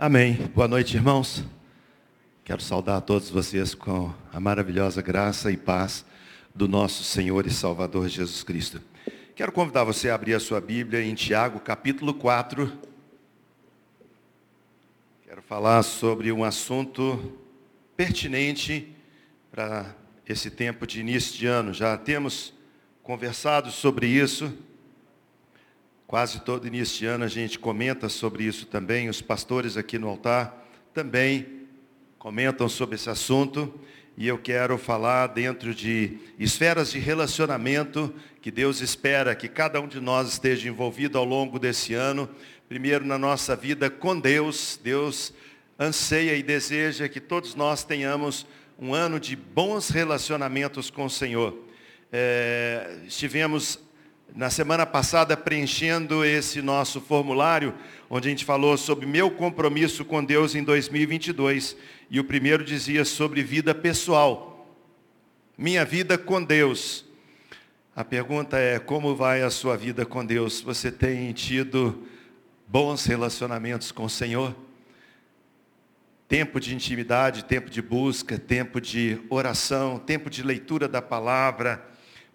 Amém. Boa noite, irmãos. Quero saudar a todos vocês com a maravilhosa graça e paz do nosso Senhor e Salvador Jesus Cristo. Quero convidar você a abrir a sua Bíblia em Tiago, capítulo 4. Quero falar sobre um assunto pertinente para esse tempo de início de ano. Já temos conversado sobre isso Quase todo início de ano a gente comenta sobre isso também. Os pastores aqui no altar também comentam sobre esse assunto. E eu quero falar dentro de esferas de relacionamento que Deus espera que cada um de nós esteja envolvido ao longo desse ano. Primeiro na nossa vida com Deus. Deus anseia e deseja que todos nós tenhamos um ano de bons relacionamentos com o Senhor. É, estivemos na semana passada preenchendo esse nosso formulário, onde a gente falou sobre meu compromisso com Deus em 2022. E o primeiro dizia sobre vida pessoal. Minha vida com Deus. A pergunta é: como vai a sua vida com Deus? Você tem tido bons relacionamentos com o Senhor? Tempo de intimidade, tempo de busca, tempo de oração, tempo de leitura da palavra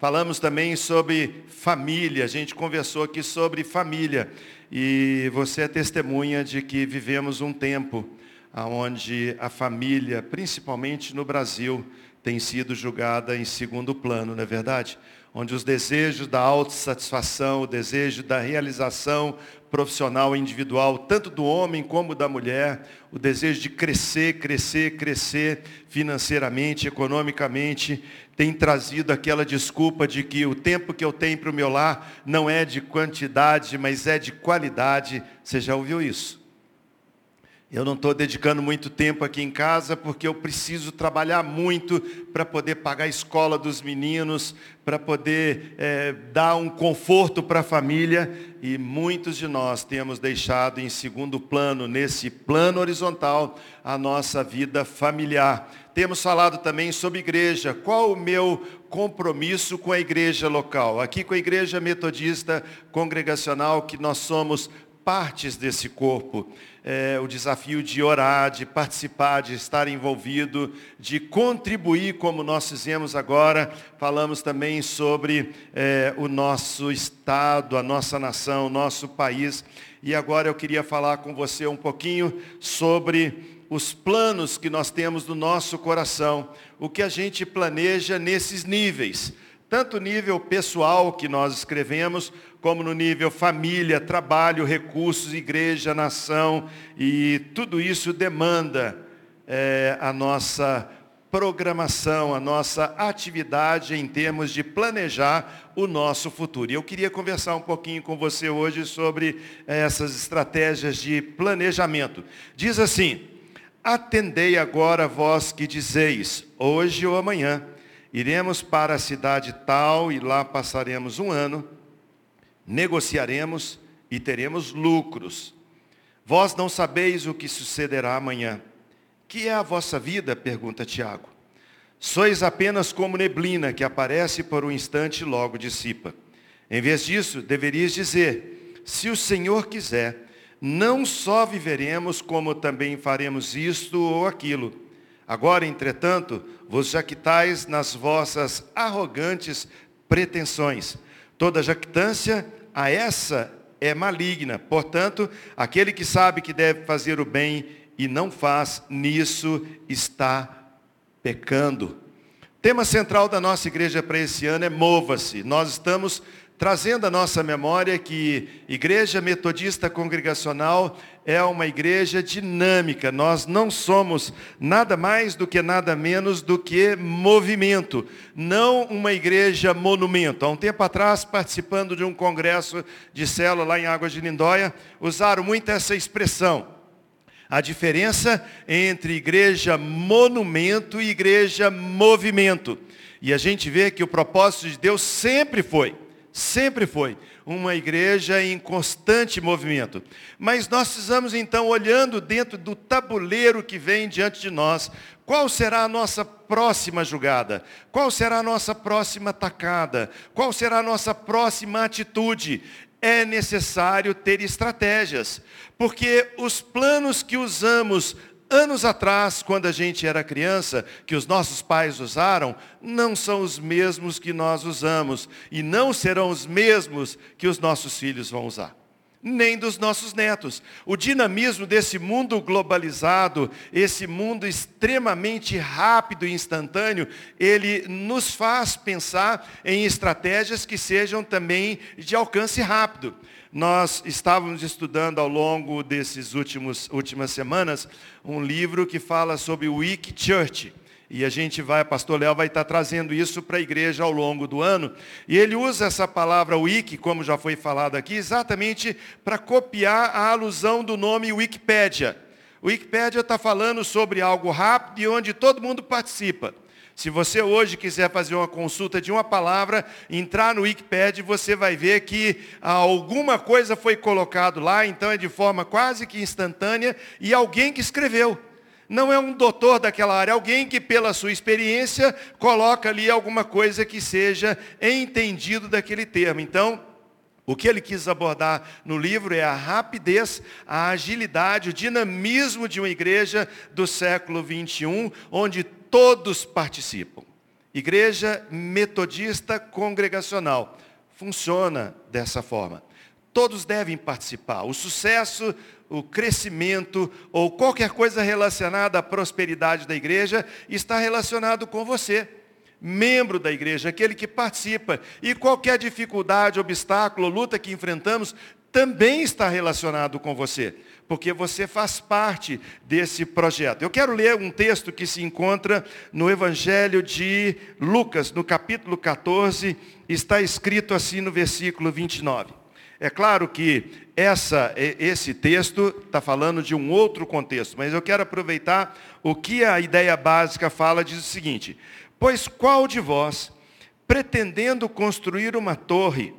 Falamos também sobre família, a gente conversou aqui sobre família. E você é testemunha de que vivemos um tempo onde a família, principalmente no Brasil, tem sido julgada em segundo plano, não é verdade? Onde os desejos da autossatisfação, o desejo da realização profissional e individual, tanto do homem como da mulher, o desejo de crescer, crescer, crescer financeiramente, economicamente, tem trazido aquela desculpa de que o tempo que eu tenho para o meu lar não é de quantidade, mas é de qualidade. Você já ouviu isso? Eu não estou dedicando muito tempo aqui em casa porque eu preciso trabalhar muito para poder pagar a escola dos meninos, para poder é, dar um conforto para a família. E muitos de nós temos deixado em segundo plano, nesse plano horizontal, a nossa vida familiar. Temos falado também sobre igreja. Qual o meu compromisso com a igreja local? Aqui com a igreja metodista congregacional, que nós somos partes desse corpo é, o desafio de orar, de participar, de estar envolvido, de contribuir, como nós fizemos agora. Falamos também sobre é, o nosso Estado, a nossa nação, o nosso país. E agora eu queria falar com você um pouquinho sobre os planos que nós temos no nosso coração, o que a gente planeja nesses níveis tanto nível pessoal que nós escrevemos, como no nível família, trabalho, recursos, igreja, nação, e tudo isso demanda é, a nossa programação, a nossa atividade em termos de planejar o nosso futuro. E eu queria conversar um pouquinho com você hoje sobre essas estratégias de planejamento. Diz assim: Atendei agora vós que dizeis, hoje ou amanhã Iremos para a cidade tal e lá passaremos um ano, negociaremos e teremos lucros. Vós não sabeis o que sucederá amanhã. Que é a vossa vida? pergunta Tiago. Sois apenas como neblina que aparece por um instante e logo dissipa. Em vez disso, deverias dizer: se o Senhor quiser, não só viveremos, como também faremos isto ou aquilo. Agora, entretanto, vos jactais nas vossas arrogantes pretensões. Toda jactância a essa é maligna. Portanto, aquele que sabe que deve fazer o bem e não faz, nisso está pecando. Tema central da nossa igreja para esse ano é mova-se. Nós estamos trazendo à nossa memória que Igreja Metodista Congregacional é uma igreja dinâmica. Nós não somos nada mais do que nada menos do que movimento, não uma igreja monumento. Há um tempo atrás, participando de um congresso de célula lá em Águas de Lindóia, usaram muito essa expressão. A diferença entre igreja monumento e igreja movimento. E a gente vê que o propósito de Deus sempre foi sempre foi uma igreja em constante movimento. Mas nós precisamos então, olhando dentro do tabuleiro que vem diante de nós, qual será a nossa próxima jogada? Qual será a nossa próxima tacada? Qual será a nossa próxima atitude? é necessário ter estratégias, porque os planos que usamos anos atrás, quando a gente era criança, que os nossos pais usaram, não são os mesmos que nós usamos e não serão os mesmos que os nossos filhos vão usar nem dos nossos netos. O dinamismo desse mundo globalizado, esse mundo extremamente rápido e instantâneo, ele nos faz pensar em estratégias que sejam também de alcance rápido. Nós estávamos estudando ao longo desses últimos últimas semanas um livro que fala sobre o Wiki Church. E a gente vai, pastor Léo vai estar trazendo isso para a igreja ao longo do ano. E ele usa essa palavra wiki, como já foi falado aqui, exatamente para copiar a alusão do nome Wikipédia. Wikipédia está falando sobre algo rápido e onde todo mundo participa. Se você hoje quiser fazer uma consulta de uma palavra, entrar no Wikipedia, você vai ver que alguma coisa foi colocado lá, então é de forma quase que instantânea, e alguém que escreveu não é um doutor daquela área, alguém que pela sua experiência coloca ali alguma coisa que seja entendido daquele termo. Então, o que ele quis abordar no livro é a rapidez, a agilidade, o dinamismo de uma igreja do século 21, onde todos participam. Igreja metodista congregacional funciona dessa forma. Todos devem participar. O sucesso o crescimento ou qualquer coisa relacionada à prosperidade da igreja está relacionado com você, membro da igreja, aquele que participa. E qualquer dificuldade, obstáculo, luta que enfrentamos também está relacionado com você, porque você faz parte desse projeto. Eu quero ler um texto que se encontra no Evangelho de Lucas, no capítulo 14, está escrito assim no versículo 29. É claro que essa, esse texto está falando de um outro contexto, mas eu quero aproveitar o que a ideia básica fala, diz o seguinte, pois qual de vós, pretendendo construir uma torre,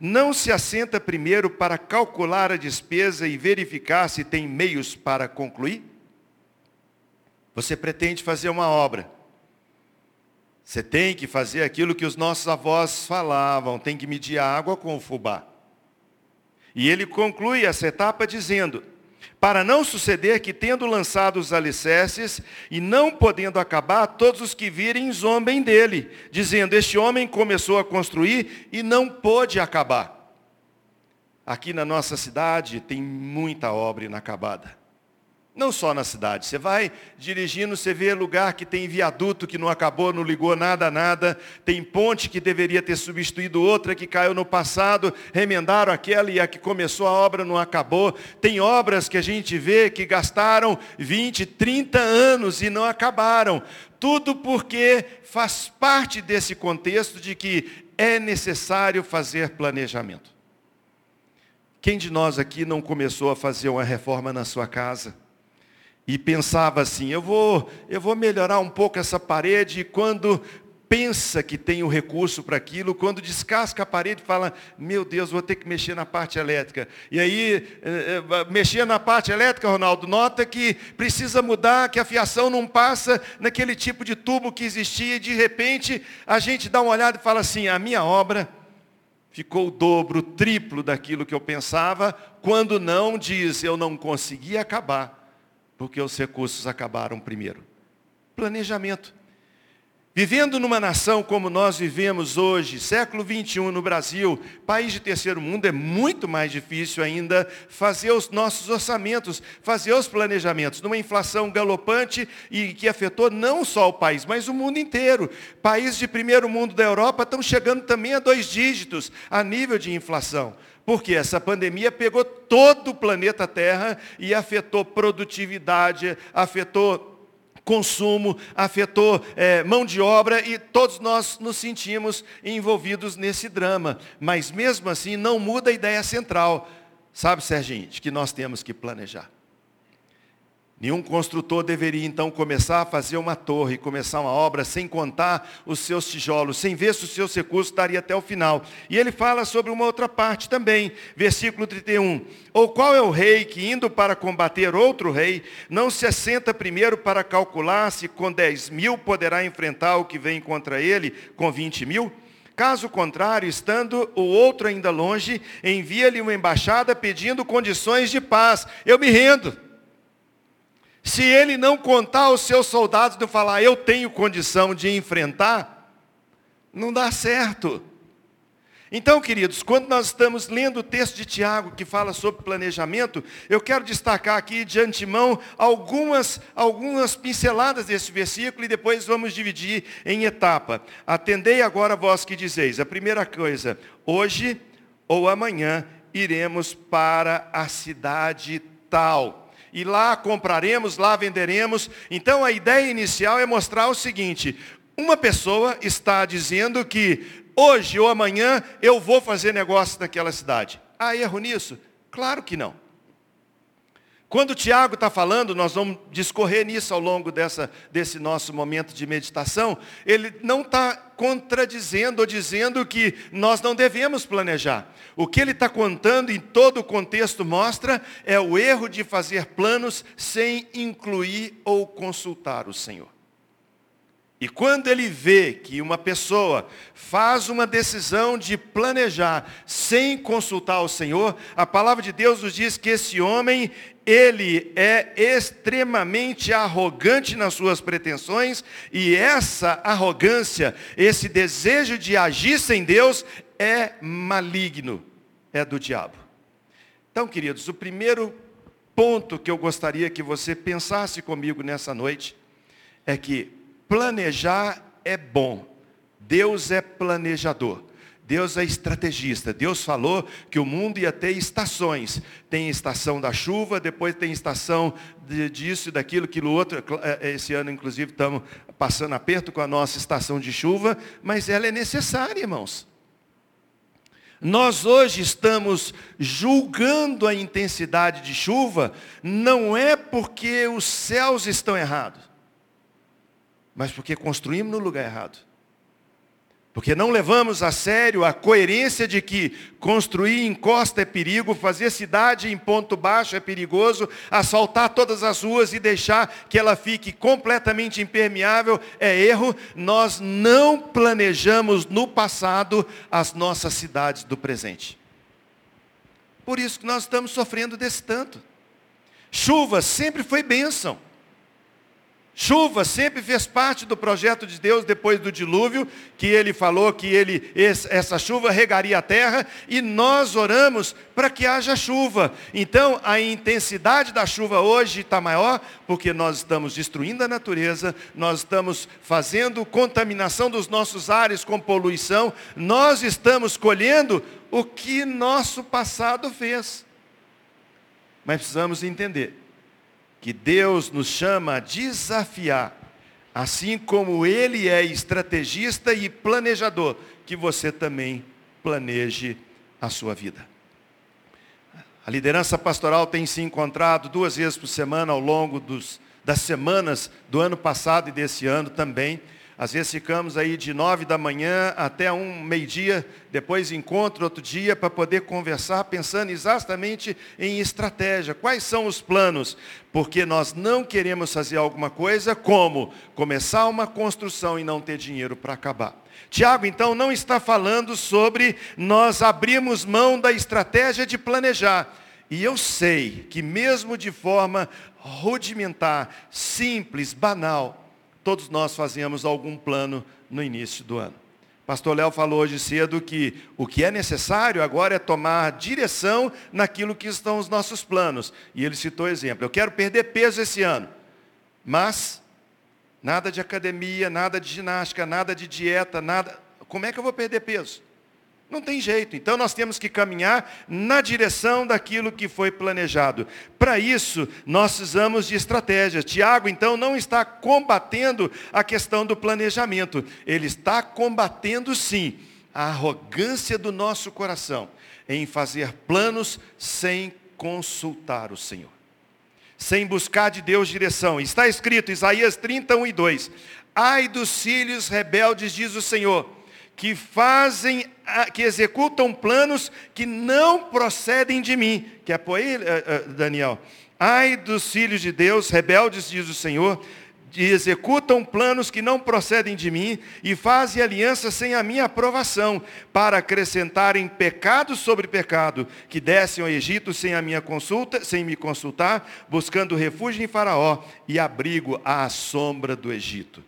não se assenta primeiro para calcular a despesa e verificar se tem meios para concluir? Você pretende fazer uma obra. Você tem que fazer aquilo que os nossos avós falavam, tem que medir a água com o fubá. E ele conclui essa etapa dizendo: para não suceder que, tendo lançado os alicerces e não podendo acabar, todos os que virem zombem dele, dizendo: Este homem começou a construir e não pôde acabar. Aqui na nossa cidade tem muita obra inacabada. Não só na cidade. Você vai dirigindo, você vê lugar que tem viaduto que não acabou, não ligou nada nada. Tem ponte que deveria ter substituído outra que caiu no passado, remendaram aquela e a que começou a obra não acabou. Tem obras que a gente vê que gastaram 20, 30 anos e não acabaram. Tudo porque faz parte desse contexto de que é necessário fazer planejamento. Quem de nós aqui não começou a fazer uma reforma na sua casa? E pensava assim, eu vou, eu vou melhorar um pouco essa parede, e quando pensa que tem o recurso para aquilo, quando descasca a parede, fala, meu Deus, vou ter que mexer na parte elétrica. E aí, eh, eh, mexer na parte elétrica, Ronaldo, nota que precisa mudar, que a fiação não passa naquele tipo de tubo que existia, e de repente a gente dá uma olhada e fala assim, a minha obra ficou o dobro, o triplo daquilo que eu pensava, quando não diz, eu não consegui acabar porque os recursos acabaram primeiro. Planejamento. Vivendo numa nação como nós vivemos hoje, século 21 no Brasil, país de terceiro mundo, é muito mais difícil ainda fazer os nossos orçamentos, fazer os planejamentos. Numa inflação galopante e que afetou não só o país, mas o mundo inteiro. Países de primeiro mundo da Europa estão chegando também a dois dígitos a nível de inflação. Porque essa pandemia pegou todo o planeta Terra e afetou produtividade, afetou consumo, afetou é, mão de obra e todos nós nos sentimos envolvidos nesse drama. Mas mesmo assim não muda a ideia central. Sabe, Serginho, de que nós temos que planejar. Nenhum construtor deveria então começar a fazer uma torre, começar uma obra sem contar os seus tijolos, sem ver se os seus recursos estaria até o final. E ele fala sobre uma outra parte também, versículo 31. Ou qual é o rei que, indo para combater outro rei, não se assenta primeiro para calcular se com 10 mil poderá enfrentar o que vem contra ele com 20 mil? Caso contrário, estando o outro ainda longe, envia-lhe uma embaixada pedindo condições de paz. Eu me rendo. Se ele não contar aos seus soldados, não falar, eu tenho condição de enfrentar, não dá certo. Então, queridos, quando nós estamos lendo o texto de Tiago que fala sobre planejamento, eu quero destacar aqui de antemão algumas, algumas pinceladas desse versículo e depois vamos dividir em etapa. Atendei agora vós que dizeis. A primeira coisa, hoje ou amanhã iremos para a cidade tal. E lá compraremos, lá venderemos. Então a ideia inicial é mostrar o seguinte: uma pessoa está dizendo que hoje ou amanhã eu vou fazer negócio naquela cidade. Há erro nisso? Claro que não. Quando o Tiago está falando, nós vamos discorrer nisso ao longo dessa, desse nosso momento de meditação, ele não está contradizendo ou dizendo que nós não devemos planejar. O que ele está contando em todo o contexto mostra é o erro de fazer planos sem incluir ou consultar o Senhor. E quando ele vê que uma pessoa faz uma decisão de planejar sem consultar o Senhor, a palavra de Deus nos diz que esse homem, ele é extremamente arrogante nas suas pretensões, e essa arrogância, esse desejo de agir sem Deus, é maligno, é do diabo. Então, queridos, o primeiro ponto que eu gostaria que você pensasse comigo nessa noite é que Planejar é bom. Deus é planejador. Deus é estrategista. Deus falou que o mundo ia ter estações. Tem estação da chuva, depois tem estação disso, daquilo, aquilo outro. É, é, esse ano, inclusive, estamos passando aperto com a nossa estação de chuva, mas ela é necessária, irmãos. Nós hoje estamos julgando a intensidade de chuva, não é porque os céus estão errados mas porque construímos no lugar errado. Porque não levamos a sério a coerência de que construir em costa é perigo, fazer cidade em ponto baixo é perigoso, asfaltar todas as ruas e deixar que ela fique completamente impermeável é erro. Nós não planejamos no passado as nossas cidades do presente. Por isso que nós estamos sofrendo desse tanto. Chuva sempre foi bênção. Chuva sempre fez parte do projeto de Deus depois do dilúvio, que ele falou que ele, essa chuva regaria a terra, e nós oramos para que haja chuva. Então, a intensidade da chuva hoje está maior, porque nós estamos destruindo a natureza, nós estamos fazendo contaminação dos nossos ares com poluição, nós estamos colhendo o que nosso passado fez. Mas precisamos entender que Deus nos chama a desafiar, assim como Ele é estrategista e planejador, que você também planeje a sua vida. A liderança pastoral tem se encontrado duas vezes por semana ao longo dos, das semanas do ano passado e desse ano também às vezes ficamos aí de nove da manhã até um meio-dia, depois encontro outro dia para poder conversar, pensando exatamente em estratégia. Quais são os planos? Porque nós não queremos fazer alguma coisa como começar uma construção e não ter dinheiro para acabar. Tiago, então, não está falando sobre nós abrirmos mão da estratégia de planejar. E eu sei que mesmo de forma rudimentar, simples, banal, todos nós fazemos algum plano no início do ano. Pastor Léo falou hoje cedo que o que é necessário agora é tomar direção naquilo que estão os nossos planos. E ele citou exemplo. Eu quero perder peso esse ano, mas nada de academia, nada de ginástica, nada de dieta, nada. Como é que eu vou perder peso? Não tem jeito. Então nós temos que caminhar na direção daquilo que foi planejado. Para isso, nós precisamos de estratégias. Tiago, então, não está combatendo a questão do planejamento. Ele está combatendo, sim, a arrogância do nosso coração em fazer planos sem consultar o Senhor. Sem buscar de Deus direção. Está escrito, Isaías 31 e 2. Ai dos filhos rebeldes, diz o Senhor que fazem, que executam planos que não procedem de mim. Quer pôr aí, eh, eh, Daniel? Ai dos filhos de Deus, rebeldes, diz o Senhor, e executam planos que não procedem de mim e fazem aliança sem a minha aprovação, para acrescentarem pecado sobre pecado, que descem ao Egito sem a minha consulta, sem me consultar, buscando refúgio em Faraó e abrigo à sombra do Egito.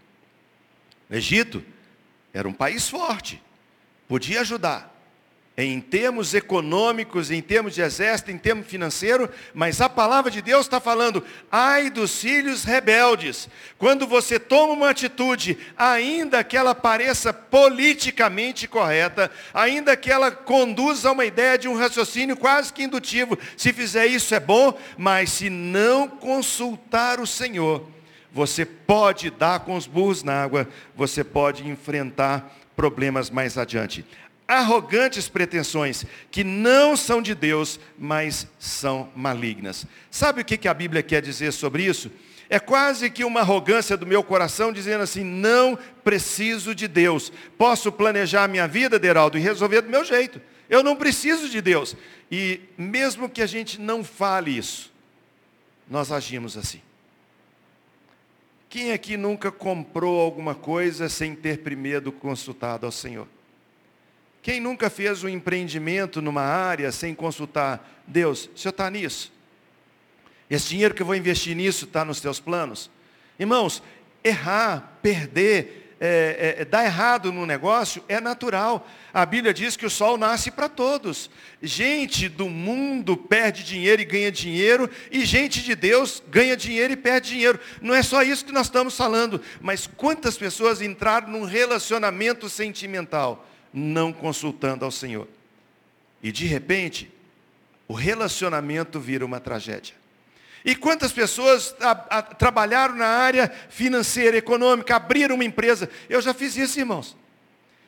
Egito era um país forte, podia ajudar, em termos econômicos, em termos de exército, em termos financeiro, mas a palavra de Deus está falando, ai dos filhos rebeldes, quando você toma uma atitude, ainda que ela pareça politicamente correta, ainda que ela conduza a uma ideia de um raciocínio quase que indutivo, se fizer isso é bom, mas se não consultar o Senhor, você pode dar com os burros na água, você pode enfrentar problemas mais adiante arrogantes pretensões que não são de Deus, mas são malignas. Sabe o que a Bíblia quer dizer sobre isso? É quase que uma arrogância do meu coração dizendo assim: não preciso de Deus. Posso planejar a minha vida, Deraldo, e resolver do meu jeito. Eu não preciso de Deus. E mesmo que a gente não fale isso, nós agimos assim. Quem aqui nunca comprou alguma coisa sem ter primeiro consultado ao Senhor? Quem nunca fez um empreendimento numa área sem consultar Deus? O senhor está nisso? Esse dinheiro que eu vou investir nisso está nos teus planos? Irmãos, errar, perder, é, é, dar errado no negócio é natural. A Bíblia diz que o sol nasce para todos. Gente do mundo perde dinheiro e ganha dinheiro, e gente de Deus ganha dinheiro e perde dinheiro. Não é só isso que nós estamos falando, mas quantas pessoas entraram num relacionamento sentimental? não consultando ao Senhor. E de repente, o relacionamento vira uma tragédia. E quantas pessoas a, a, trabalharam na área financeira, econômica, abriram uma empresa? Eu já fiz isso, irmãos.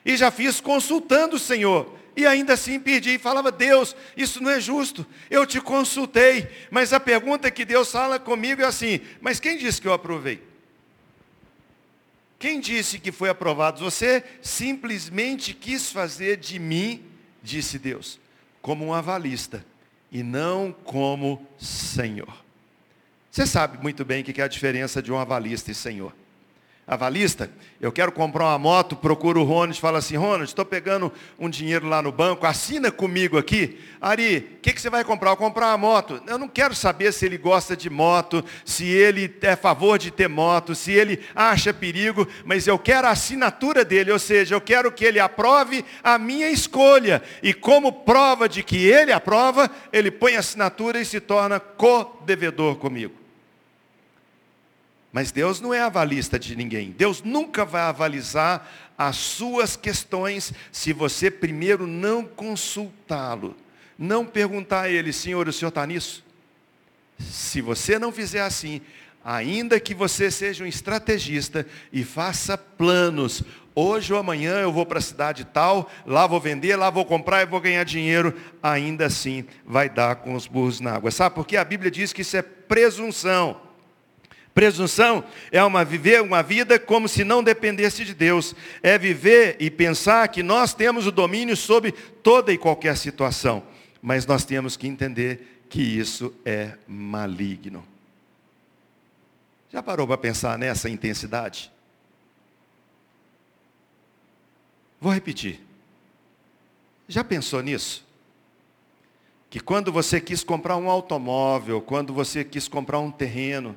E já fiz consultando o Senhor. E ainda assim pedi e falava, Deus, isso não é justo. Eu te consultei. Mas a pergunta que Deus fala comigo é assim, mas quem disse que eu aprovei? Quem disse que foi aprovado? Você simplesmente quis fazer de mim, disse Deus, como um avalista e não como Senhor. Você sabe muito bem o que é a diferença de um avalista e Senhor avalista, eu quero comprar uma moto, procuro o Ronald, fala assim, Ronald, estou pegando um dinheiro lá no banco, assina comigo aqui. Ari, o que, que você vai comprar? Eu vou comprar uma moto. Eu não quero saber se ele gosta de moto, se ele é a favor de ter moto, se ele acha perigo, mas eu quero a assinatura dele, ou seja, eu quero que ele aprove a minha escolha. E como prova de que ele aprova, ele põe a assinatura e se torna co-devedor comigo. Mas Deus não é avalista de ninguém. Deus nunca vai avalizar as suas questões se você primeiro não consultá-lo. Não perguntar a ele, Senhor, o Senhor está nisso? Se você não fizer assim, ainda que você seja um estrategista e faça planos, hoje ou amanhã eu vou para a cidade tal, lá vou vender, lá vou comprar e vou ganhar dinheiro, ainda assim vai dar com os burros na água. Sabe por quê? A Bíblia diz que isso é presunção. Presunção é uma viver uma vida como se não dependesse de Deus. É viver e pensar que nós temos o domínio sobre toda e qualquer situação. Mas nós temos que entender que isso é maligno. Já parou para pensar nessa intensidade? Vou repetir. Já pensou nisso? Que quando você quis comprar um automóvel, quando você quis comprar um terreno,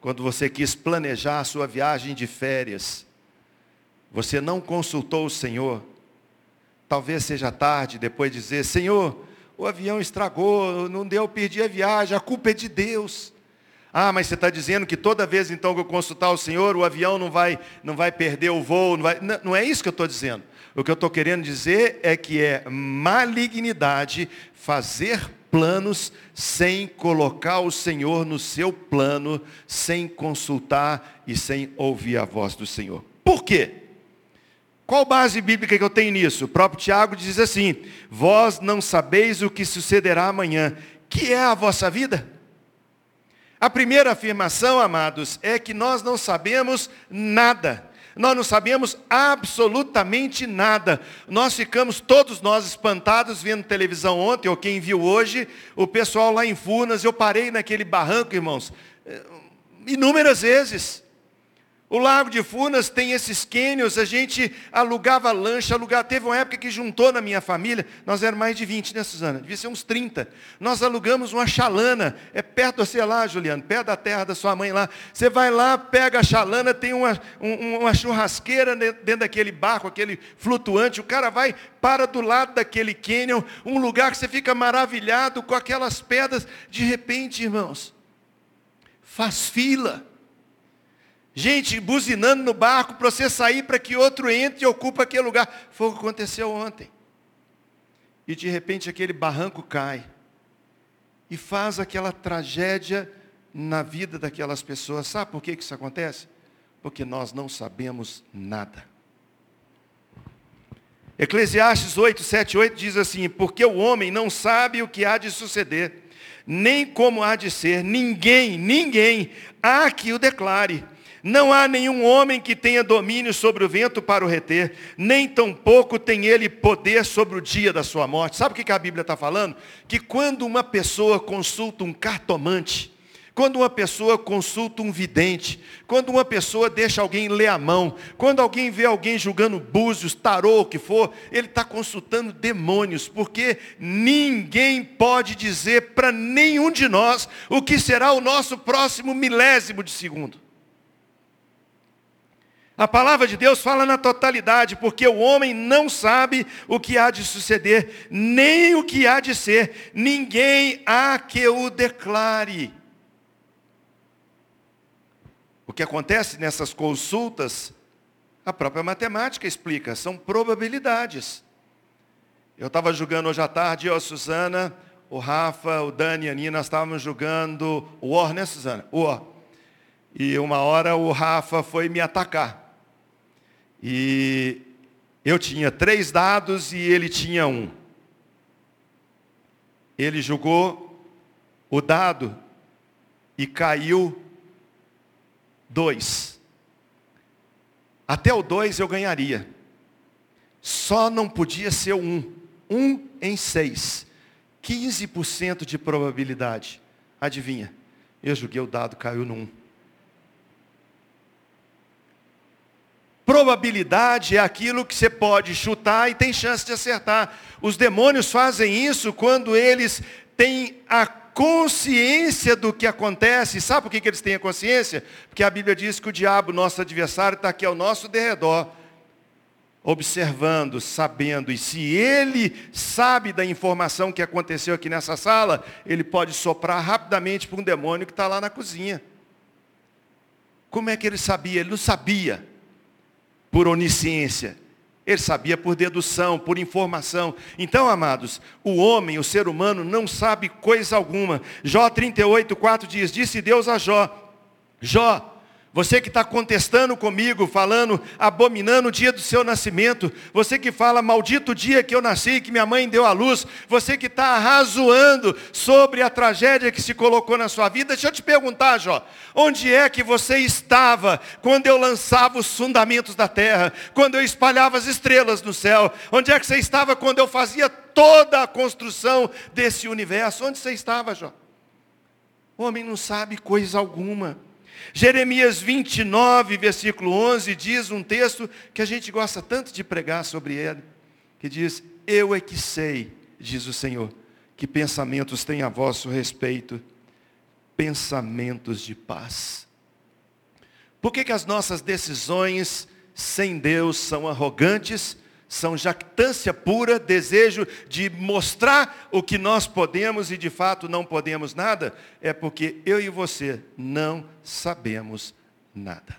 quando você quis planejar a sua viagem de férias, você não consultou o Senhor. Talvez seja tarde depois de dizer, Senhor, o avião estragou, não deu, perdi a viagem, a culpa é de Deus. Ah, mas você está dizendo que toda vez então que eu consultar o Senhor, o avião não vai, não vai perder o voo. Não, vai... não, não é isso que eu estou dizendo. O que eu estou querendo dizer é que é malignidade fazer planos sem colocar o Senhor no seu plano, sem consultar e sem ouvir a voz do Senhor. Por quê? Qual base bíblica que eu tenho nisso? O próprio Tiago diz assim: Vós não sabeis o que sucederá amanhã, que é a vossa vida? A primeira afirmação, amados, é que nós não sabemos nada nós não sabemos absolutamente nada. Nós ficamos, todos nós, espantados vendo televisão ontem, ou quem viu hoje, o pessoal lá em Furnas, eu parei naquele barranco, irmãos, eh, inúmeras vezes. O Lago de Furnas tem esses cânions, a gente alugava lancha, alugava. Teve uma época que juntou na minha família, nós éramos mais de 20, né, Suzana? Devia ser uns 30. Nós alugamos uma chalana, é perto, sei lá, Juliano, perto da terra da sua mãe lá. Você vai lá, pega a chalana, tem uma, um, uma churrasqueira dentro daquele barco, aquele flutuante. O cara vai, para do lado daquele cânion, um lugar que você fica maravilhado com aquelas pedras. De repente, irmãos, faz fila gente buzinando no barco para você sair para que outro entre e ocupe aquele lugar. Foi o que aconteceu ontem. E de repente aquele barranco cai. E faz aquela tragédia na vida daquelas pessoas. Sabe por que isso acontece? Porque nós não sabemos nada. Eclesiastes 8, 7, 8 diz assim: Porque o homem não sabe o que há de suceder, nem como há de ser, ninguém, ninguém há que o declare. Não há nenhum homem que tenha domínio sobre o vento para o reter, nem tampouco tem ele poder sobre o dia da sua morte. Sabe o que a Bíblia está falando? Que quando uma pessoa consulta um cartomante, quando uma pessoa consulta um vidente, quando uma pessoa deixa alguém ler a mão, quando alguém vê alguém julgando búzios, tarô, o que for, ele está consultando demônios, porque ninguém pode dizer para nenhum de nós o que será o nosso próximo milésimo de segundo. A palavra de Deus fala na totalidade, porque o homem não sabe o que há de suceder, nem o que há de ser, ninguém há que o declare. O que acontece nessas consultas, a própria matemática explica, são probabilidades. Eu estava jogando hoje à tarde, eu, a Suzana, o Rafa, o Dani, a Nina, estávamos jogando o War, né, Suzana? O War. E uma hora o Rafa foi me atacar. E eu tinha três dados e ele tinha um. Ele jogou o dado e caiu dois. Até o dois eu ganharia. Só não podia ser um. Um em seis. 15% de probabilidade. Adivinha? Eu joguei o dado, caiu no um. Probabilidade é aquilo que você pode chutar e tem chance de acertar. Os demônios fazem isso quando eles têm a consciência do que acontece. Sabe por que, eles têm a consciência? Porque a Bíblia diz que o diabo, nosso adversário, está aqui ao nosso derredor, observando, sabendo. E se ele sabe da informação que aconteceu aqui nessa sala, ele pode soprar rapidamente para um demônio que está lá na cozinha. Como é que ele sabia? Ele não sabia por onisciência. Ele sabia por dedução, por informação. Então, amados, o homem, o ser humano, não sabe coisa alguma. Jó 38, 4 diz: Disse Deus a Jó: Jó, você que está contestando comigo, falando, abominando o dia do seu nascimento. Você que fala, maldito dia que eu nasci, que minha mãe deu à luz. Você que está arrazoando sobre a tragédia que se colocou na sua vida. Deixa eu te perguntar, Jó. Onde é que você estava quando eu lançava os fundamentos da terra? Quando eu espalhava as estrelas no céu? Onde é que você estava quando eu fazia toda a construção desse universo? Onde você estava, Jó? O homem não sabe coisa alguma. Jeremias 29, versículo 11, diz um texto que a gente gosta tanto de pregar sobre ele, que diz: Eu é que sei, diz o Senhor, que pensamentos têm a vosso respeito, pensamentos de paz. Por que, que as nossas decisões sem Deus são arrogantes são jactância pura, desejo de mostrar o que nós podemos e de fato não podemos nada, é porque eu e você não sabemos nada.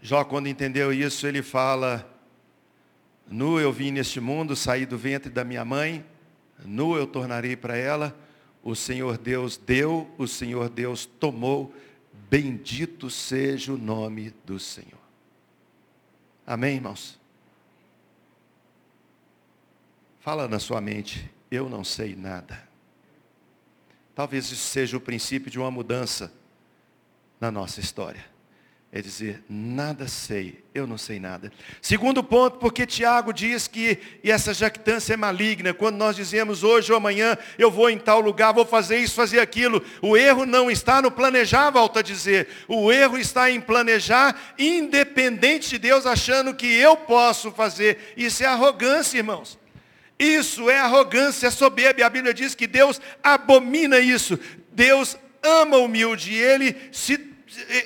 Jó, quando entendeu isso, ele fala: Nu eu vim neste mundo, saí do ventre da minha mãe, nu eu tornarei para ela. O Senhor Deus deu, o Senhor Deus tomou, bendito seja o nome do Senhor. Amém, irmãos? Fala na sua mente, eu não sei nada. Talvez isso seja o princípio de uma mudança na nossa história. É dizer, nada sei, eu não sei nada. Segundo ponto, porque Tiago diz que e essa jactância é maligna. Quando nós dizemos hoje ou amanhã, eu vou em tal lugar, vou fazer isso, fazer aquilo. O erro não está no planejar, volta a dizer. O erro está em planejar, independente de Deus, achando que eu posso fazer. Isso é arrogância, irmãos. Isso é arrogância, é soberba. A Bíblia diz que Deus abomina isso. Deus ama o humilde e ele se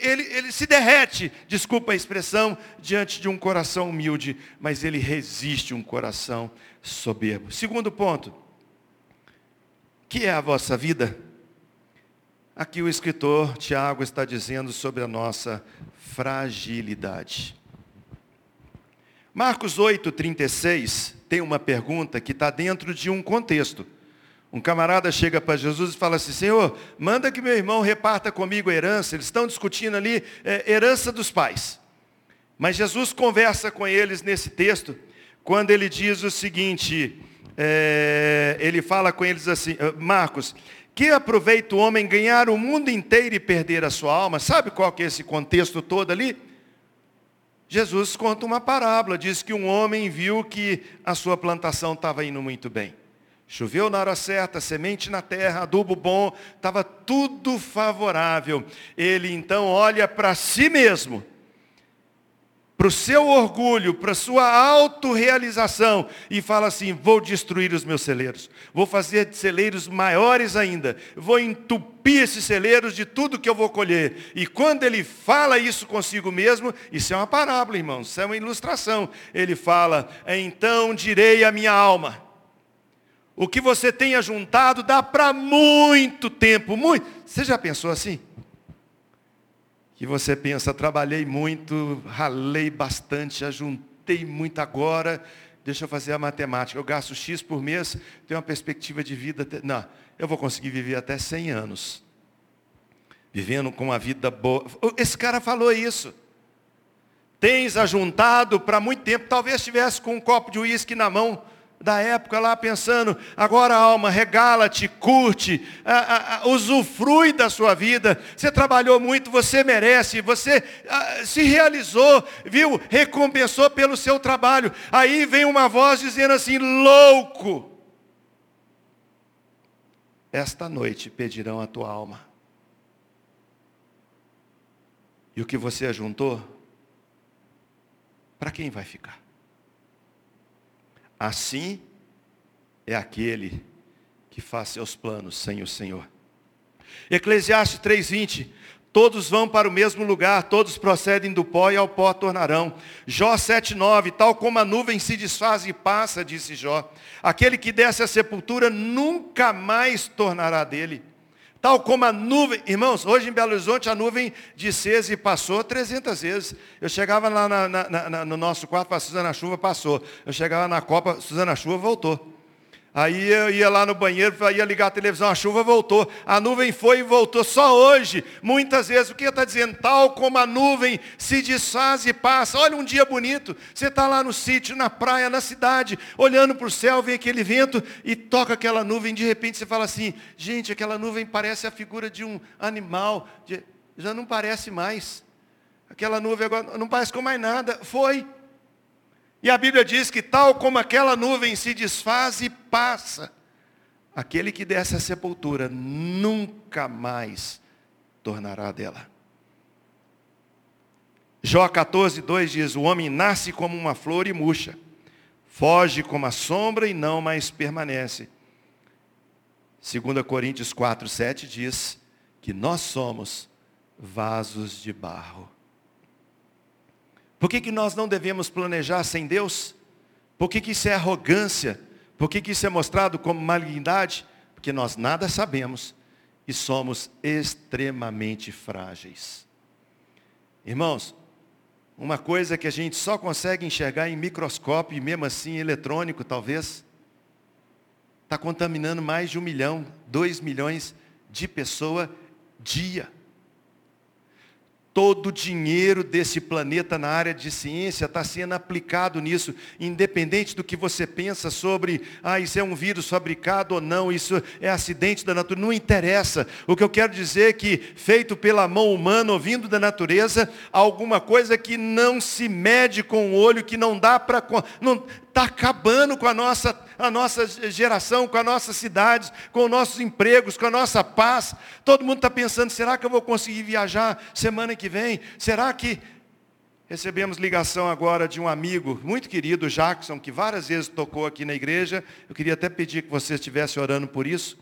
ele, ele se derrete, desculpa a expressão, diante de um coração humilde, mas ele resiste um coração soberbo. Segundo ponto, que é a vossa vida? Aqui o escritor Tiago está dizendo sobre a nossa fragilidade. Marcos 8,36 tem uma pergunta que está dentro de um contexto. Um camarada chega para Jesus e fala assim, Senhor, manda que meu irmão reparta comigo a herança. Eles estão discutindo ali é, herança dos pais. Mas Jesus conversa com eles nesse texto, quando ele diz o seguinte, é, ele fala com eles assim, ah, Marcos, que aproveita o homem ganhar o mundo inteiro e perder a sua alma? Sabe qual que é esse contexto todo ali? Jesus conta uma parábola, diz que um homem viu que a sua plantação estava indo muito bem. Choveu na hora certa, semente na terra, adubo bom, estava tudo favorável. Ele então olha para si mesmo, para o seu orgulho, para a sua autorrealização e fala assim: vou destruir os meus celeiros, vou fazer celeiros maiores ainda, vou entupir esses celeiros de tudo que eu vou colher. E quando ele fala isso consigo mesmo, isso é uma parábola, irmãos, isso é uma ilustração. Ele fala: então direi a minha alma o que você tenha juntado dá para muito tempo, muito. Você já pensou assim? Que você pensa, trabalhei muito, ralei bastante, ajuntei muito agora, deixa eu fazer a matemática, eu gasto X por mês, tenho uma perspectiva de vida, não, eu vou conseguir viver até 100 anos. Vivendo com uma vida boa. Esse cara falou isso. Tens ajuntado para muito tempo, talvez estivesse com um copo de uísque na mão, da época lá pensando, agora alma, regala-te, curte, a, a, usufrui da sua vida. Você trabalhou muito, você merece, você a, se realizou, viu, recompensou pelo seu trabalho. Aí vem uma voz dizendo assim: louco, esta noite pedirão a tua alma. E o que você ajuntou, para quem vai ficar? Assim é aquele que faz seus planos sem o Senhor. Eclesiastes 3:20 Todos vão para o mesmo lugar, todos procedem do pó e ao pó tornarão. Jó 7,9, tal como a nuvem se desfaz e passa, disse Jó. Aquele que desce à sepultura nunca mais tornará dele. Tal como a nuvem, irmãos, hoje em Belo Horizonte a nuvem de e passou 300 vezes. Eu chegava lá na, na, na, no nosso quarto, a Suzana Chuva passou. Eu chegava na Copa, Suzana Chuva voltou. Aí eu ia lá no banheiro, ia ligar a televisão, a chuva voltou. A nuvem foi e voltou só hoje. Muitas vezes, o que está dizendo? Tal como a nuvem se desfaz e passa. Olha um dia bonito. Você está lá no sítio, na praia, na cidade, olhando para o céu, vem aquele vento e toca aquela nuvem. De repente você fala assim, gente, aquela nuvem parece a figura de um animal. Já não parece mais. Aquela nuvem agora não parece com mais nada. Foi. E a Bíblia diz que tal como aquela nuvem se desfaz e passa, aquele que desce à sepultura nunca mais tornará dela. Jó 14, 2 diz, o homem nasce como uma flor e murcha, foge como a sombra e não mais permanece. 2 Coríntios 4, 7 diz que nós somos vasos de barro. Por que, que nós não devemos planejar sem Deus? Por que, que isso é arrogância? Por que, que isso é mostrado como malignidade? Porque nós nada sabemos e somos extremamente frágeis. Irmãos, uma coisa que a gente só consegue enxergar em microscópio e mesmo assim eletrônico talvez, está contaminando mais de um milhão, dois milhões de pessoas dia. Todo o dinheiro desse planeta na área de ciência está sendo aplicado nisso, independente do que você pensa sobre, ah, isso é um vírus fabricado ou não, isso é acidente da natureza, não interessa. O que eu quero dizer é que, feito pela mão humana, ouvindo da natureza, alguma coisa que não se mede com o olho, que não dá para. Está acabando com a nossa, a nossa geração, com as nossas cidades, com os nossos empregos, com a nossa paz. Todo mundo está pensando, será que eu vou conseguir viajar semana que vem? Será que. Recebemos ligação agora de um amigo muito querido, Jackson, que várias vezes tocou aqui na igreja. Eu queria até pedir que você estivesse orando por isso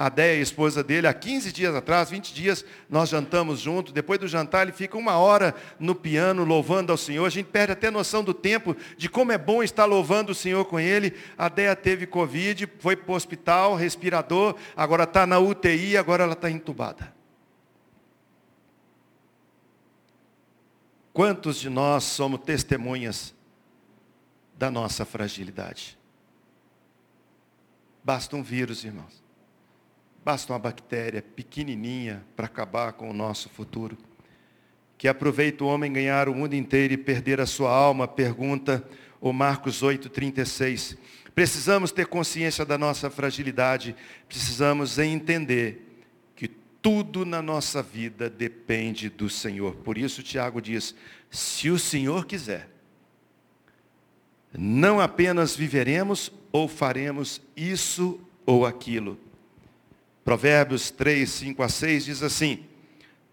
a Déia, a esposa dele, há 15 dias atrás, 20 dias, nós jantamos juntos. Depois do jantar, ele fica uma hora no piano louvando ao Senhor. A gente perde até noção do tempo, de como é bom estar louvando o Senhor com ele. A Déia teve Covid, foi para o hospital, respirador, agora está na UTI, agora ela está entubada. Quantos de nós somos testemunhas da nossa fragilidade? Basta um vírus, irmãos. Basta uma bactéria pequenininha para acabar com o nosso futuro. Que aproveita o homem ganhar o mundo inteiro e perder a sua alma, pergunta o Marcos 8,36. Precisamos ter consciência da nossa fragilidade, precisamos entender que tudo na nossa vida depende do Senhor. Por isso Tiago diz, se o Senhor quiser, não apenas viveremos ou faremos isso ou aquilo Provérbios 3, 5 a 6 diz assim: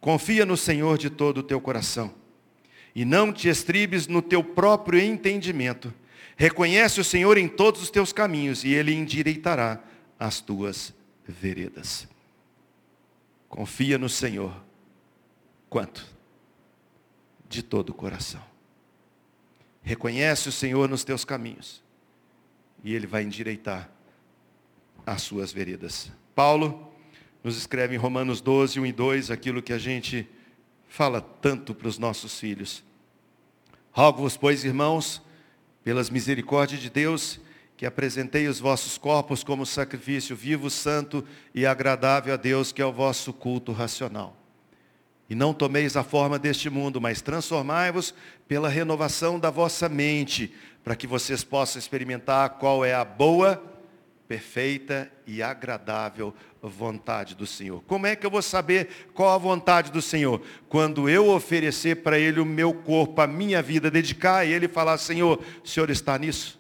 Confia no Senhor de todo o teu coração, e não te estribes no teu próprio entendimento. Reconhece o Senhor em todos os teus caminhos, e Ele endireitará as tuas veredas. Confia no Senhor. Quanto? De todo o coração. Reconhece o Senhor nos teus caminhos, e Ele vai endireitar as suas veredas. Paulo nos escreve em Romanos 12, 1 e 2, aquilo que a gente fala tanto para os nossos filhos. Rogo-vos, pois, irmãos, pelas misericórdias de Deus, que apresentei os vossos corpos como sacrifício vivo, santo e agradável a Deus, que é o vosso culto racional. E não tomeis a forma deste mundo, mas transformai-vos pela renovação da vossa mente, para que vocês possam experimentar qual é a boa, perfeita e agradável vontade do Senhor. Como é que eu vou saber qual a vontade do Senhor? Quando eu oferecer para Ele o meu corpo, a minha vida, dedicar a Ele e falar, Senhor, o Senhor está nisso?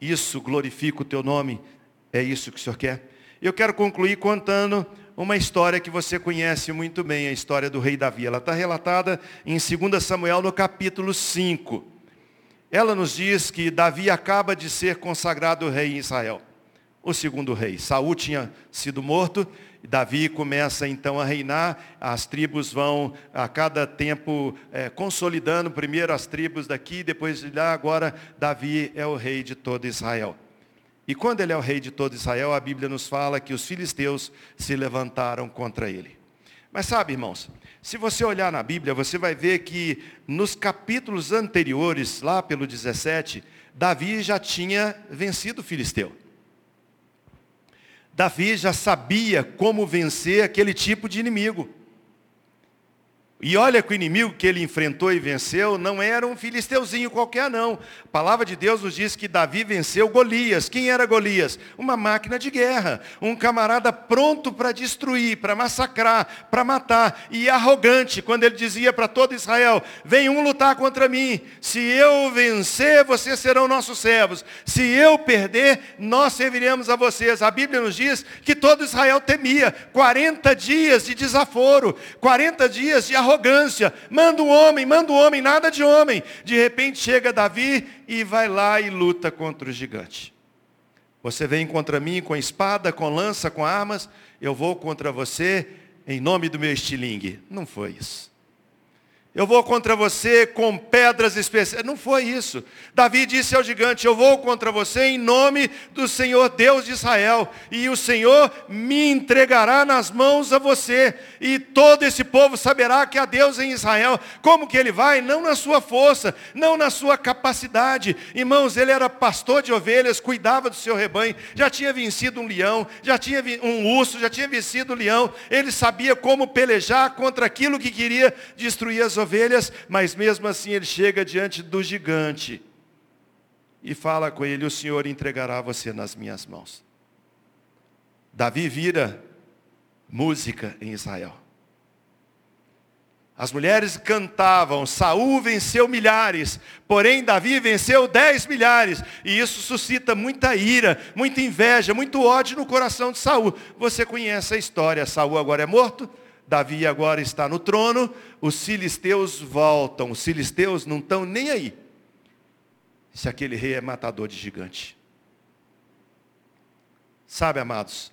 Isso glorifica o Teu nome? É isso que o Senhor quer? Eu quero concluir contando uma história que você conhece muito bem, a história do rei Davi. Ela está relatada em 2 Samuel no capítulo 5. Ela nos diz que Davi acaba de ser consagrado rei em Israel o segundo rei. Saul tinha sido morto, Davi começa então a reinar, as tribos vão a cada tempo é, consolidando, primeiro as tribos daqui, depois de lá, agora Davi é o rei de todo Israel. E quando ele é o rei de todo Israel, a Bíblia nos fala que os filisteus se levantaram contra ele. Mas sabe, irmãos, se você olhar na Bíblia, você vai ver que nos capítulos anteriores, lá pelo 17, Davi já tinha vencido o filisteu. Davi já sabia como vencer aquele tipo de inimigo. E olha que o inimigo que ele enfrentou e venceu não era um filisteuzinho qualquer não. A palavra de Deus nos diz que Davi venceu Golias. Quem era Golias? Uma máquina de guerra, um camarada pronto para destruir, para massacrar, para matar e arrogante, quando ele dizia para todo Israel: "Vem um lutar contra mim. Se eu vencer, vocês serão nossos servos. Se eu perder, nós serviremos a vocês." A Bíblia nos diz que todo Israel temia 40 dias de desaforo, 40 dias de arrogância arrogância. Manda um homem, manda um homem, nada de homem. De repente chega Davi e vai lá e luta contra o gigante. Você vem contra mim com espada, com lança, com armas, eu vou contra você em nome do meu estilingue. Não foi isso. Eu vou contra você com pedras especiais. Não foi isso. Davi disse ao gigante: Eu vou contra você em nome do Senhor Deus de Israel, e o Senhor me entregará nas mãos a você, e todo esse povo saberá que há Deus em Israel. Como que ele vai? Não na sua força, não na sua capacidade. Irmãos, ele era pastor de ovelhas, cuidava do seu rebanho, já tinha vencido um leão, já tinha um urso, já tinha vencido um leão. Ele sabia como pelejar contra aquilo que queria destruir as ovelhas, mas mesmo assim ele chega diante do gigante e fala com ele: O Senhor entregará você nas minhas mãos. Davi vira música em Israel. As mulheres cantavam, Saul venceu milhares, porém Davi venceu dez milhares. E isso suscita muita ira, muita inveja, muito ódio no coração de Saul. Você conhece a história, Saul agora é morto, Davi agora está no trono, os filisteus voltam. Os filisteus não estão nem aí. Se aquele rei é matador de gigante. Sabe, amados,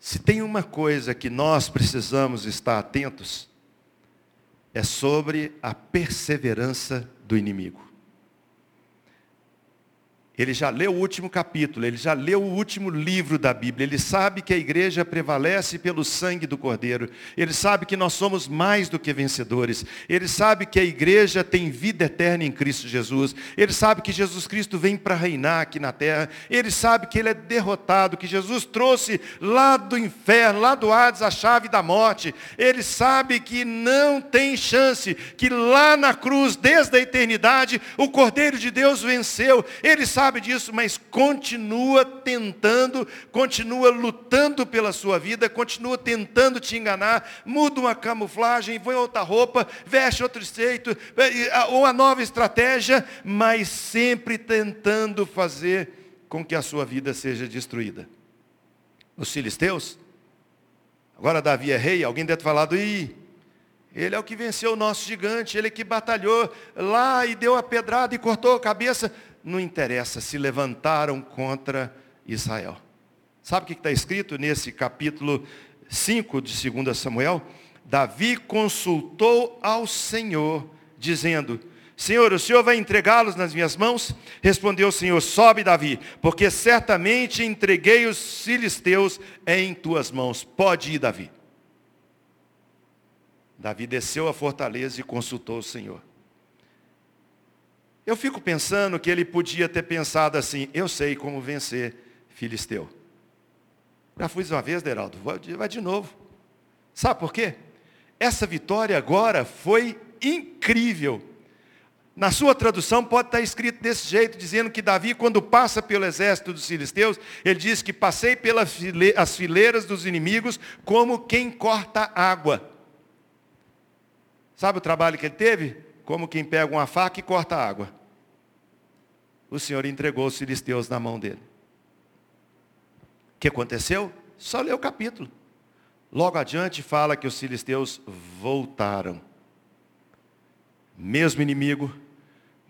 se tem uma coisa que nós precisamos estar atentos, é sobre a perseverança do inimigo. Ele já leu o último capítulo, ele já leu o último livro da Bíblia, ele sabe que a igreja prevalece pelo sangue do Cordeiro, ele sabe que nós somos mais do que vencedores, ele sabe que a igreja tem vida eterna em Cristo Jesus, ele sabe que Jesus Cristo vem para reinar aqui na terra, ele sabe que ele é derrotado, que Jesus trouxe lá do inferno, lá do Hades, a chave da morte, ele sabe que não tem chance, que lá na cruz, desde a eternidade, o Cordeiro de Deus venceu, ele sabe sabe disso, mas continua tentando, continua lutando pela sua vida, continua tentando te enganar, muda uma camuflagem, põe outra roupa, veste outro jeito, uma nova estratégia, mas sempre tentando fazer com que a sua vida seja destruída. Os filisteus, agora Davi é rei, alguém deve ter falado, ih, ele é o que venceu o nosso gigante, ele é que batalhou lá e deu a pedrada e cortou a cabeça não interessa, se levantaram contra Israel. Sabe o que está escrito nesse capítulo 5 de 2 Samuel? Davi consultou ao Senhor, dizendo, Senhor, o Senhor vai entregá-los nas minhas mãos? Respondeu o Senhor, sobe Davi, porque certamente entreguei os filisteus em tuas mãos. Pode ir, Davi. Davi desceu à fortaleza e consultou o Senhor. Eu fico pensando que ele podia ter pensado assim, eu sei como vencer Filisteu. Já fui uma vez, Deraldo, vai de novo. Sabe por quê? Essa vitória agora foi incrível. Na sua tradução pode estar escrito desse jeito, dizendo que Davi, quando passa pelo exército dos filisteus, ele diz que passei pelas fileiras dos inimigos como quem corta água. Sabe o trabalho que ele teve? Como quem pega uma faca e corta a água. O Senhor entregou os filisteus na mão dele. O que aconteceu? Só lê o capítulo. Logo adiante fala que os filisteus voltaram. Mesmo inimigo,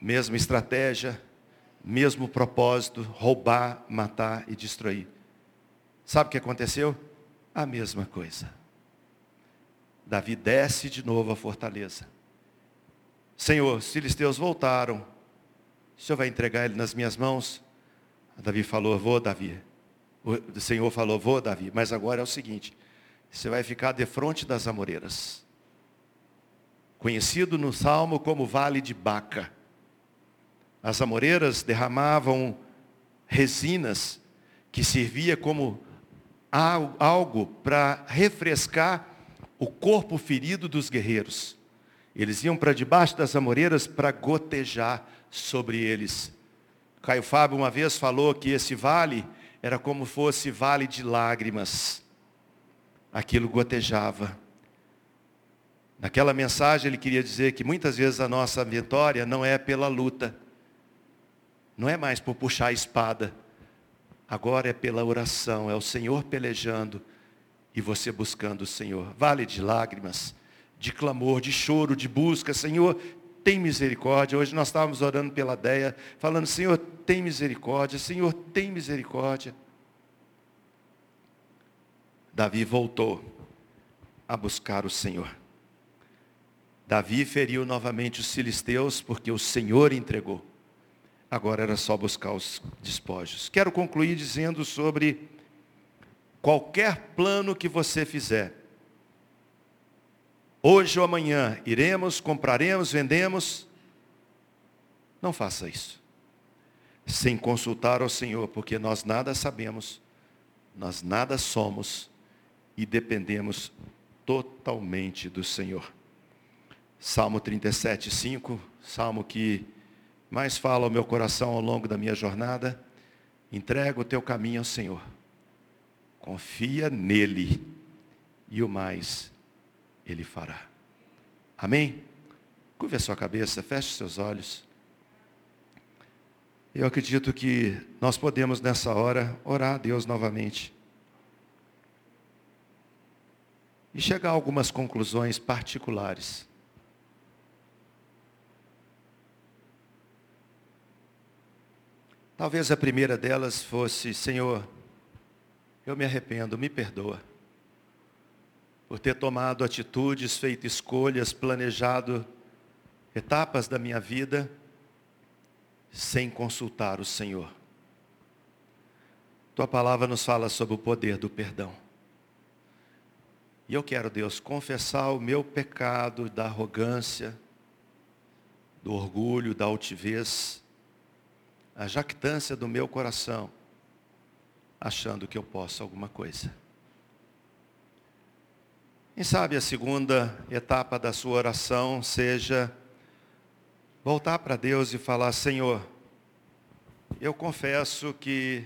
mesma estratégia, mesmo propósito, roubar, matar e destruir. Sabe o que aconteceu? A mesma coisa. Davi desce de novo a fortaleza. Senhor, os filisteus voltaram, o Senhor vai entregar ele nas minhas mãos? Davi falou, vou, Davi. O Senhor falou, vou, Davi. Mas agora é o seguinte, você vai ficar de frente das amoreiras. Conhecido no Salmo como Vale de Baca. As amoreiras derramavam resinas que servia como algo para refrescar o corpo ferido dos guerreiros. Eles iam para debaixo das amoreiras para gotejar sobre eles. Caio Fábio uma vez falou que esse vale era como fosse vale de lágrimas. Aquilo gotejava. Naquela mensagem ele queria dizer que muitas vezes a nossa vitória não é pela luta. Não é mais por puxar a espada. Agora é pela oração, é o Senhor pelejando e você buscando o Senhor. Vale de lágrimas de clamor, de choro, de busca. Senhor, tem misericórdia. Hoje nós estávamos orando pela Deia, falando, Senhor, tem misericórdia, Senhor, tem misericórdia. Davi voltou a buscar o Senhor. Davi feriu novamente os filisteus porque o Senhor entregou. Agora era só buscar os despojos. Quero concluir dizendo sobre qualquer plano que você fizer. Hoje ou amanhã iremos, compraremos, vendemos. Não faça isso. Sem consultar ao Senhor, porque nós nada sabemos, nós nada somos e dependemos totalmente do Senhor. Salmo 37, 5, salmo que mais fala ao meu coração ao longo da minha jornada. Entrega o teu caminho ao Senhor. Confia nele e o mais ele fará. Amém? Curve a sua cabeça, feche seus olhos. Eu acredito que nós podemos nessa hora orar a Deus novamente. E chegar a algumas conclusões particulares. Talvez a primeira delas fosse, Senhor, eu me arrependo, me perdoa. Por ter tomado atitudes, feito escolhas, planejado etapas da minha vida sem consultar o Senhor. Tua palavra nos fala sobre o poder do perdão. E eu quero, Deus, confessar o meu pecado da arrogância, do orgulho, da altivez, a jactância do meu coração, achando que eu posso alguma coisa. Quem sabe a segunda etapa da sua oração seja voltar para Deus e falar: Senhor, eu confesso que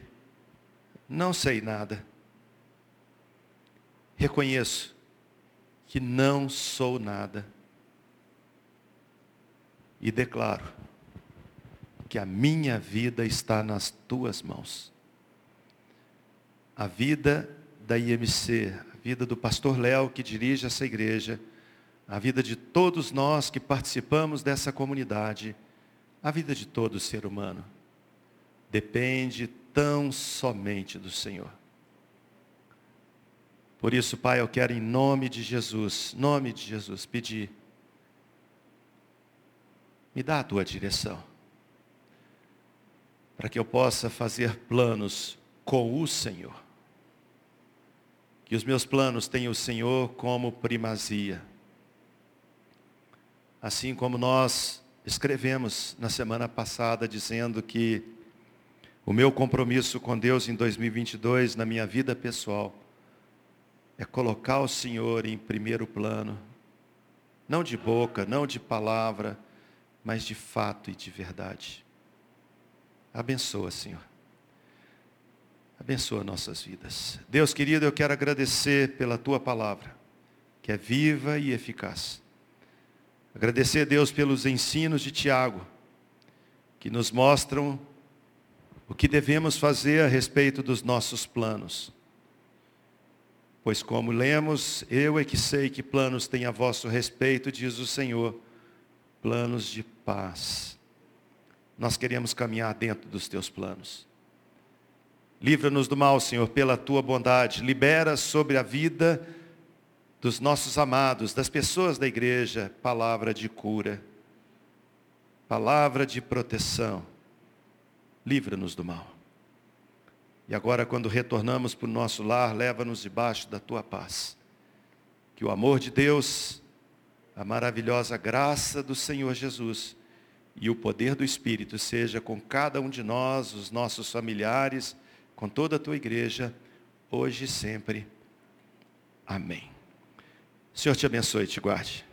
não sei nada. Reconheço que não sou nada. E declaro que a minha vida está nas tuas mãos. A vida da IMC, vida do pastor Léo, que dirige essa igreja, a vida de todos nós que participamos dessa comunidade, a vida de todo ser humano, depende tão somente do Senhor. Por isso, Pai, eu quero em nome de Jesus, nome de Jesus, pedir, me dá a tua direção, para que eu possa fazer planos com o Senhor que os meus planos tenham o Senhor como primazia. Assim como nós escrevemos na semana passada dizendo que o meu compromisso com Deus em 2022 na minha vida pessoal é colocar o Senhor em primeiro plano, não de boca, não de palavra, mas de fato e de verdade. Abençoa, Senhor. Abençoa nossas vidas. Deus querido, eu quero agradecer pela tua palavra, que é viva e eficaz. Agradecer, Deus, pelos ensinos de Tiago, que nos mostram o que devemos fazer a respeito dos nossos planos. Pois como lemos, eu é que sei que planos tem a vosso respeito, diz o Senhor, planos de paz. Nós queremos caminhar dentro dos teus planos. Livra-nos do mal, Senhor, pela tua bondade. Libera sobre a vida dos nossos amados, das pessoas da igreja, palavra de cura, palavra de proteção. Livra-nos do mal. E agora, quando retornamos para o nosso lar, leva-nos debaixo da tua paz. Que o amor de Deus, a maravilhosa graça do Senhor Jesus e o poder do Espírito seja com cada um de nós, os nossos familiares, com toda a tua igreja, hoje e sempre. Amém. Senhor te abençoe e te guarde.